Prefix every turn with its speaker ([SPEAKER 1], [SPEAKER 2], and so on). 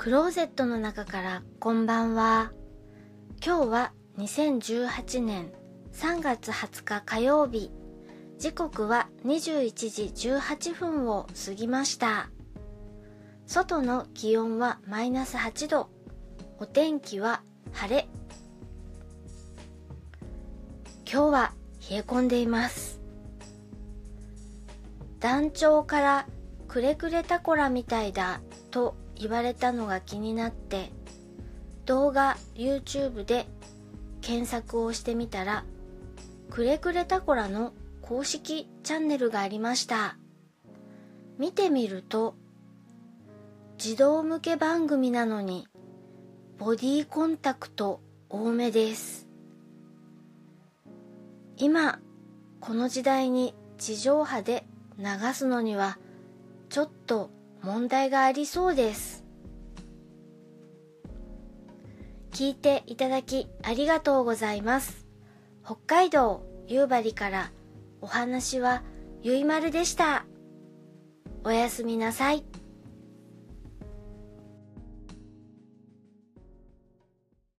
[SPEAKER 1] クローゼットの中からこんばんは。今日は2018年3月20日火曜日。時刻は21時18分を過ぎました。外の気温はマイナス8度。お天気は晴れ。今日は冷え込んでいます。団長からくれくれタコラみたいだと言われたのが気になって動画 YouTube で検索をしてみたらくれくれタコラの公式チャンネルがありました。見てみると児童向け番組なのにボディコンタクト多めです。今この時代に地上波で流すのにはちょっと問題がありそうです。聞いていただきありがとうございます北海道夕張からお話はゆいまるでしたおやすみなさい。